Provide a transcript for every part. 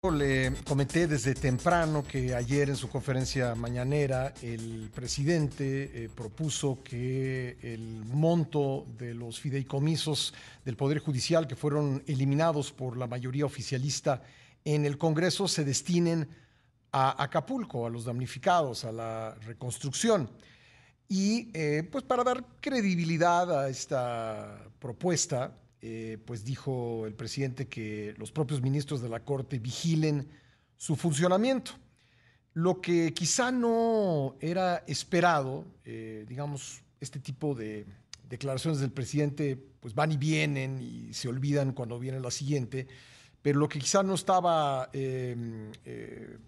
Le comenté desde temprano que ayer en su conferencia mañanera el presidente eh, propuso que el monto de los fideicomisos del Poder Judicial que fueron eliminados por la mayoría oficialista en el Congreso se destinen a Acapulco, a los damnificados, a la reconstrucción. Y eh, pues para dar credibilidad a esta propuesta, eh, pues dijo el presidente que los propios ministros de la Corte vigilen su funcionamiento. Lo que quizá no era esperado, eh, digamos, este tipo de declaraciones del presidente pues van y vienen y se olvidan cuando viene la siguiente, pero lo que quizá no estaba em, eh,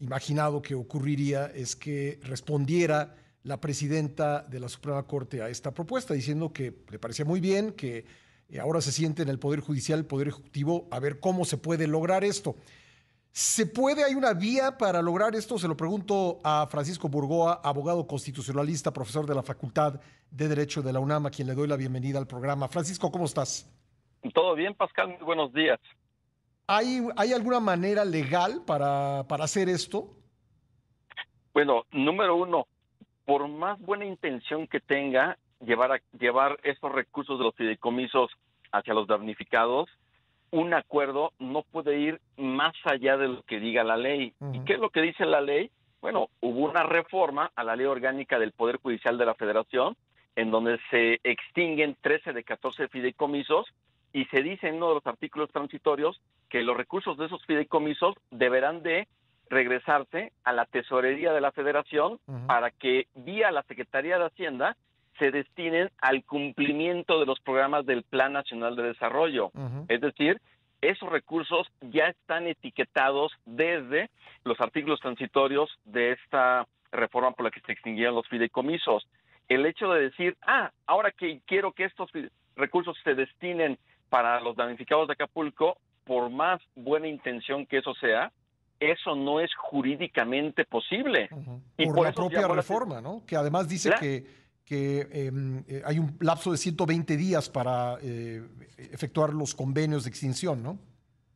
imaginado que ocurriría es que respondiera la presidenta de la Suprema Corte a esta propuesta, diciendo que le parecía muy bien, que ahora se siente en el Poder Judicial, el Poder Ejecutivo, a ver cómo se puede lograr esto. ¿Se puede, hay una vía para lograr esto? Se lo pregunto a Francisco Burgoa, abogado constitucionalista, profesor de la Facultad de Derecho de la UNAM, a quien le doy la bienvenida al programa. Francisco, ¿cómo estás? Todo bien, Pascal, muy buenos días. ¿Hay, hay alguna manera legal para, para hacer esto? Bueno, número uno, por más buena intención que tenga, llevar, a, llevar estos recursos de los fideicomisos hacia los damnificados, un acuerdo no puede ir más allá de lo que diga la ley. ¿Y qué es lo que dice la ley? Bueno, hubo una reforma a la ley orgánica del Poder Judicial de la Federación, en donde se extinguen 13 de 14 fideicomisos y se dice en uno de los artículos transitorios que los recursos de esos fideicomisos deberán de regresarse a la tesorería de la federación para que vía la Secretaría de Hacienda se destinen al cumplimiento de los programas del Plan Nacional de Desarrollo. Es decir, esos recursos ya están etiquetados desde los artículos transitorios de esta reforma por la que se extinguieron los fideicomisos. El hecho de decir, ah, ahora que quiero que estos recursos se destinen para los damnificados de Acapulco, por más buena intención que eso sea, eso no es jurídicamente posible. y por, la propia reforma, ¿no? Que además dice que que em, eh, hay un lapso de 120 días para eh, efectuar los convenios de extinción, ¿no?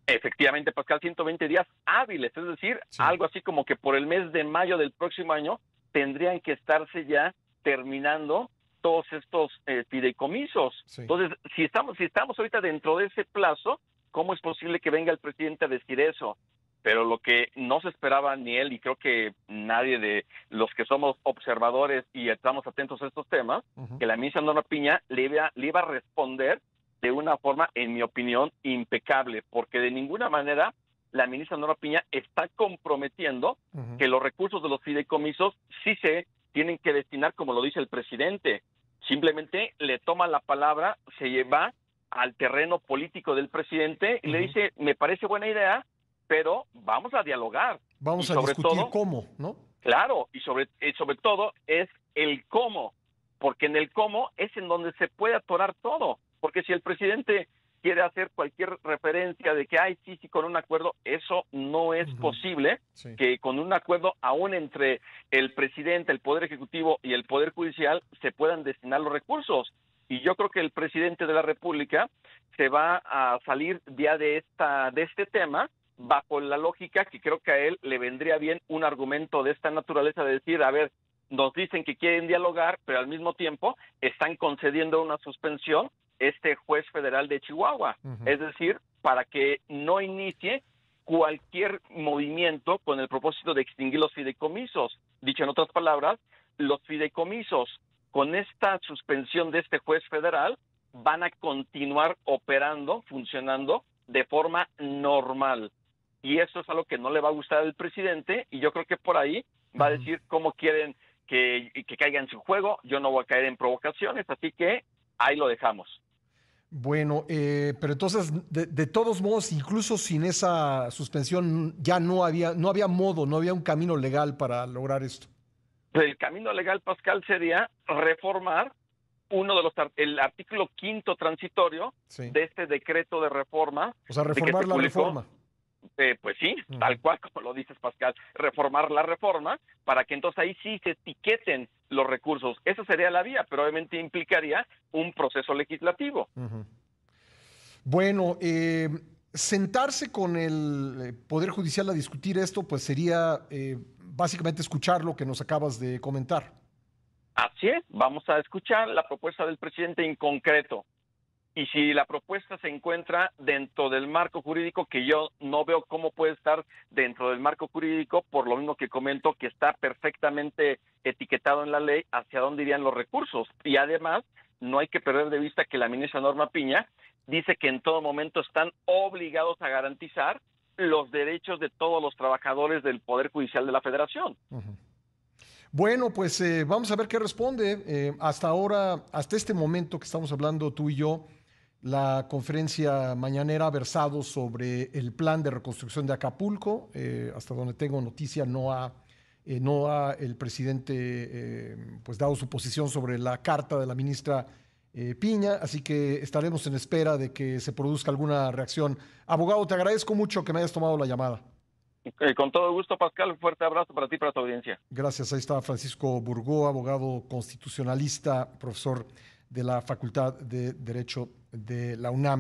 Efectivamente, Pascal, 120 días hábiles, es decir, algo así como que por el mes de mayo del próximo año tendrían que estarse ya terminando todos estos eh, fideicomisos. Entonces, si estamos, si estamos ahorita dentro de ese plazo, ¿cómo es posible que venga el presidente a decir eso? Pero lo que no se esperaba ni él y creo que nadie de los que somos observadores y estamos atentos a estos temas, que la ministra Norma Piña le iba, le iba a responder de una forma, en mi opinión, impecable, porque de ninguna manera la ministra Norma Piña está comprometiendo que los recursos de los fideicomisos sí se tienen que destinar como lo dice el presidente. Simplemente le toma la palabra, se lleva al terreno político del presidente y le dice, me parece buena idea, pero vamos a dialogar. Vamos a discutir cómo, ¿no? Claro, y sobre, sobre todo es el cómo, porque en el cómo es en donde se puede atorar todo, porque si el presidente quiere hacer cualquier referencia de que, hay sí, sí, con un acuerdo, eso no es posible, que con un acuerdo aún entre el presidente, el Poder Ejecutivo y el Poder Judicial se puedan destinar los recursos. Y yo creo que el presidente de la República se va a salir ya de, esta, de este tema bajo la lógica que creo que a él le vendría bien un argumento de esta naturaleza de decir, a ver, nos dicen que quieren dialogar, pero al mismo tiempo están concediendo una suspensión este juez federal de Chihuahua. Es decir, para que no inicie cualquier movimiento con el propósito de extinguir los fideicomisos. Dicho en otras palabras, los fideicomisos con esta suspensión de este juez federal van a continuar operando, funcionando de forma normal y eso es algo que no le va a gustar al presidente y yo creo que por ahí va a decir cómo quieren que, que caiga en su juego, yo no voy a caer en provocaciones, así que ahí lo dejamos. Bueno, eh, pero entonces, de, todos modos, incluso sin esa suspensión, ya no había, no había modo, no había un camino legal para lograr esto. El camino legal, Pascal, sería reformar uno de los el artículo quinto transitorio de este decreto de reforma. O sea, reformar la reforma. Eh, pues sí, tal cual como lo dices Pascal, reformar la reforma para que entonces ahí sí se etiqueten los recursos. Esa sería la vía, pero obviamente implicaría un proceso legislativo. Bueno, eh, sentarse con el eh, Poder Judicial a discutir esto, pues sería eh, básicamente escuchar lo que nos acabas de comentar. Así es, vamos a escuchar la propuesta del presidente en concreto. Y si la propuesta se encuentra dentro del marco jurídico, que yo no veo cómo puede estar dentro del marco jurídico, por lo mismo que comento que está perfectamente etiquetado en la ley hacia dónde irían los recursos. Y además, no hay que perder de vista que la ministra Norma Piña dice que en todo momento están obligados a garantizar los derechos de todos los trabajadores del Poder Judicial de la Federación. Bueno, pues eh, vamos a ver qué responde. Eh, hasta ahora, hasta este momento que estamos hablando tú y yo, la conferencia mañanera ha versado sobre el plan de reconstrucción de Acapulco. Eh, hasta donde tengo noticia, no ha, no ha el presidente pues dado su posición sobre la carta de la ministra eh, Piña, así que estaremos en espera de que se produzca alguna reacción. Abogado, te agradezco mucho que me hayas tomado la llamada. Eh, con todo gusto, Pascal. Un fuerte abrazo para ti y para tu audiencia. Gracias. Ahí está Francisco Burgó, abogado constitucionalista, profesor de la Facultad de Derecho de la UNAM.